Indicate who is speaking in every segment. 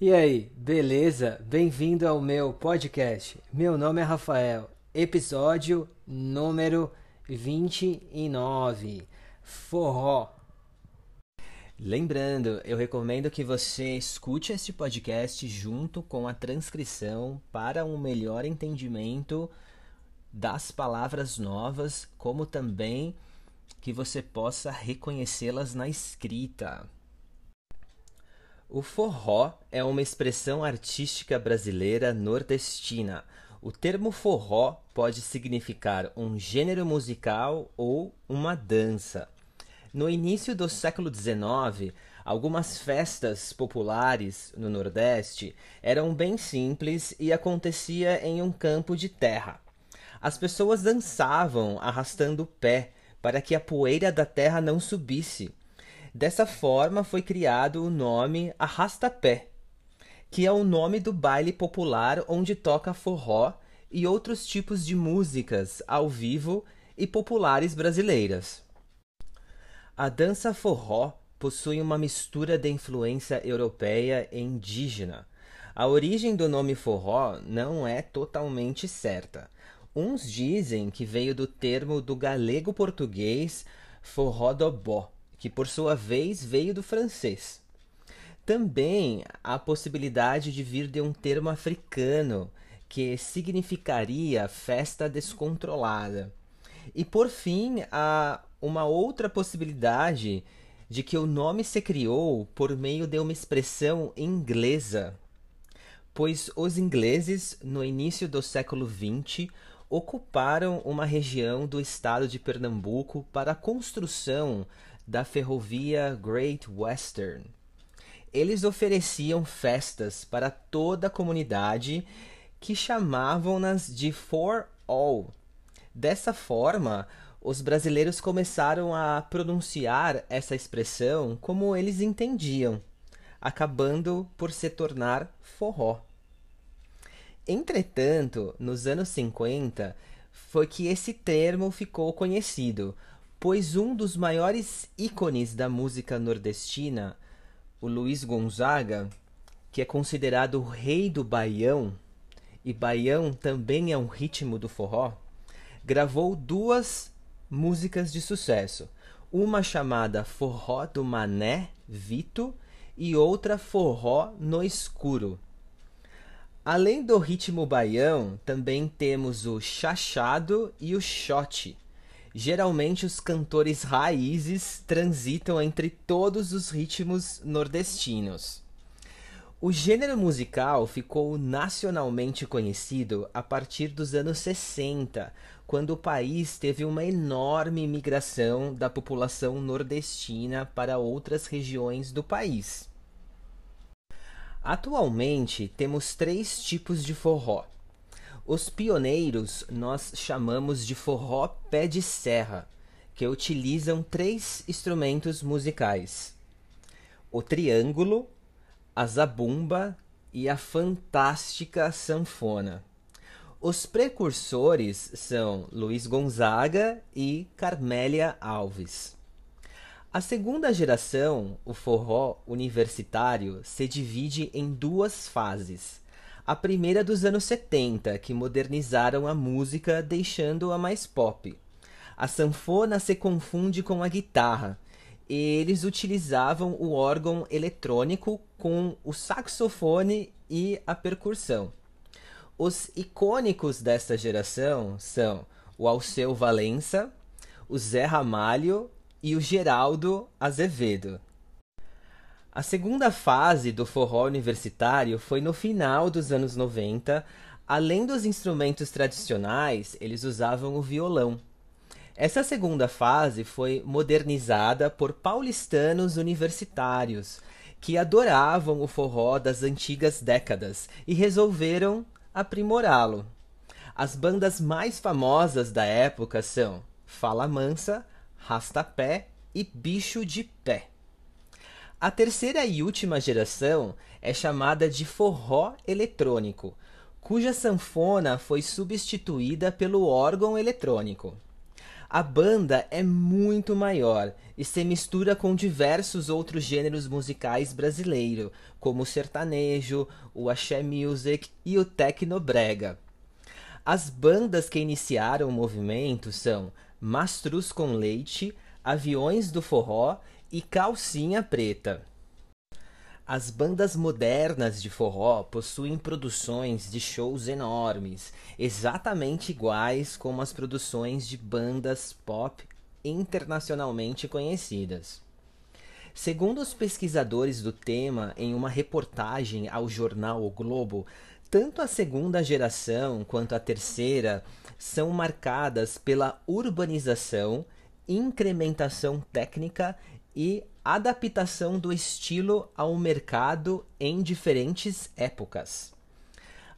Speaker 1: E aí, beleza? Bem-vindo ao meu podcast. Meu nome é Rafael, episódio número 29 Forró. Lembrando, eu recomendo que você escute este podcast junto com a transcrição para um melhor entendimento das palavras novas, como também que você possa reconhecê-las na escrita. O forró é uma expressão artística brasileira nordestina. O termo forró pode significar um gênero musical ou uma dança. No início do século XIX, algumas festas populares no Nordeste eram bem simples e acontecia em um campo de terra. As pessoas dançavam arrastando o pé para que a poeira da terra não subisse Dessa forma foi criado o nome Arrastapé, que é o nome do baile popular onde toca forró e outros tipos de músicas ao vivo e populares brasileiras. A dança forró possui uma mistura de influência europeia e indígena. A origem do nome forró não é totalmente certa. Uns dizem que veio do termo do galego-português forró do bó, que por sua vez veio do francês. Também a possibilidade de vir de um termo africano, que significaria festa descontrolada. E por fim, há uma outra possibilidade de que o nome se criou por meio de uma expressão inglesa, pois os ingleses, no início do século XX, ocuparam uma região do estado de Pernambuco para a construção da ferrovia Great Western. Eles ofereciam festas para toda a comunidade que chamavam-nas de For All. Dessa forma, os brasileiros começaram a pronunciar essa expressão como eles entendiam, acabando por se tornar forró. Entretanto, nos anos 50, foi que esse termo ficou conhecido, pois um dos maiores ícones da música nordestina, o Luiz Gonzaga, que é considerado o rei do baião, e baião também é um ritmo do forró, gravou duas músicas de sucesso, uma chamada Forró do Mané Vito e outra Forró no Escuro. Além do ritmo baião, também temos o chachado e o shot, Geralmente os cantores raízes transitam entre todos os ritmos nordestinos. O gênero musical ficou nacionalmente conhecido a partir dos anos 60, quando o país teve uma enorme migração da população nordestina para outras regiões do país. Atualmente temos três tipos de forró: os pioneiros nós chamamos de forró pé de serra, que utilizam três instrumentos musicais: o triângulo, a zabumba e a fantástica sanfona. Os precursores são Luiz Gonzaga e Carmélia Alves. A segunda geração, o forró universitário, se divide em duas fases a primeira dos anos 70, que modernizaram a música, deixando-a mais pop. A sanfona se confunde com a guitarra. Eles utilizavam o órgão eletrônico com o saxofone e a percussão. Os icônicos desta geração são o Alceu Valença, o Zé Ramalho e o Geraldo Azevedo. A segunda fase do forró universitário foi no final dos anos 90. Além dos instrumentos tradicionais, eles usavam o violão. Essa segunda fase foi modernizada por paulistanos universitários que adoravam o forró das antigas décadas e resolveram aprimorá-lo. As bandas mais famosas da época são Fala Mansa, Rastapé e Bicho de Pé. A terceira e última geração é chamada de forró eletrônico, cuja sanfona foi substituída pelo órgão eletrônico. A banda é muito maior e se mistura com diversos outros gêneros musicais brasileiros, como o sertanejo, o axé music e o tecnobrega. As bandas que iniciaram o movimento são Mastruz com Leite, Aviões do Forró e Calcinha Preta. As bandas modernas de forró possuem produções de shows enormes, exatamente iguais como as produções de bandas pop internacionalmente conhecidas. Segundo os pesquisadores do tema em uma reportagem ao jornal O Globo, tanto a segunda geração quanto a terceira são marcadas pela urbanização, incrementação técnica e adaptação do estilo ao mercado em diferentes épocas.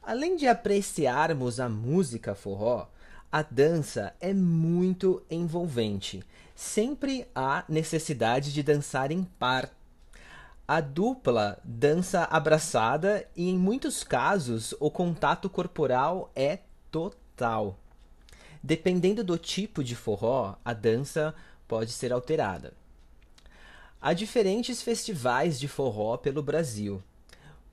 Speaker 1: Além de apreciarmos a música forró, a dança é muito envolvente. Sempre há necessidade de dançar em par. A dupla dança abraçada e, em muitos casos, o contato corporal é total. Dependendo do tipo de forró, a dança pode ser alterada. Há diferentes festivais de forró pelo Brasil.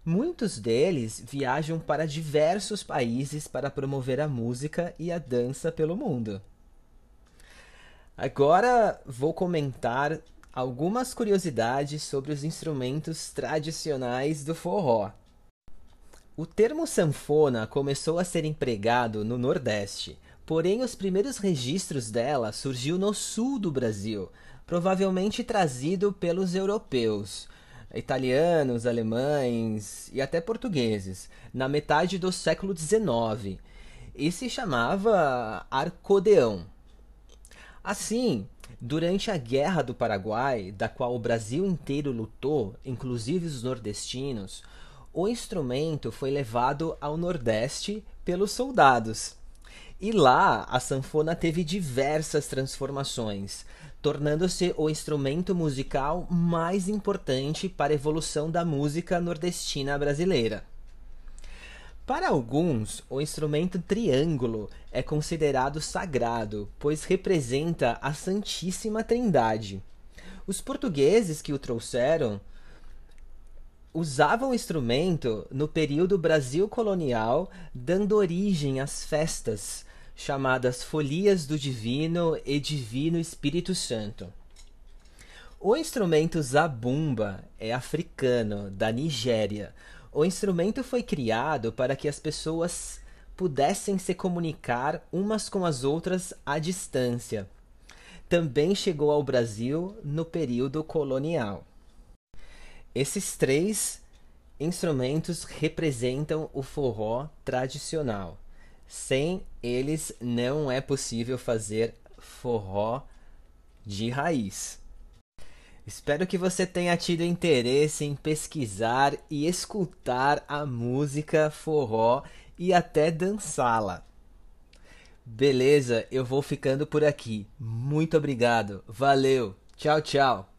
Speaker 1: Muitos deles viajam para diversos países para promover a música e a dança pelo mundo. Agora vou comentar algumas curiosidades sobre os instrumentos tradicionais do forró. O termo sanfona começou a ser empregado no Nordeste, porém os primeiros registros dela surgiu no sul do Brasil, provavelmente trazido pelos europeus, italianos, alemães e até portugueses, na metade do século XIX, e se chamava arcodeão. Assim, durante a Guerra do Paraguai, da qual o Brasil inteiro lutou, inclusive os nordestinos, o instrumento foi levado ao Nordeste pelos soldados. E lá a sanfona teve diversas transformações, tornando-se o instrumento musical mais importante para a evolução da música nordestina brasileira. Para alguns, o instrumento triângulo é considerado sagrado, pois representa a Santíssima Trindade. Os portugueses que o trouxeram usavam o instrumento no período Brasil colonial, dando origem às festas, chamadas Folias do Divino e Divino Espírito Santo. O instrumento zabumba é africano, da Nigéria. O instrumento foi criado para que as pessoas pudessem se comunicar umas com as outras à distância. Também chegou ao Brasil no período colonial. Esses três instrumentos representam o forró tradicional. Sem eles não é possível fazer forró de raiz. Espero que você tenha tido interesse em pesquisar e escutar a música forró e até dançá-la. Beleza, eu vou ficando por aqui. Muito obrigado. Valeu. Tchau, tchau.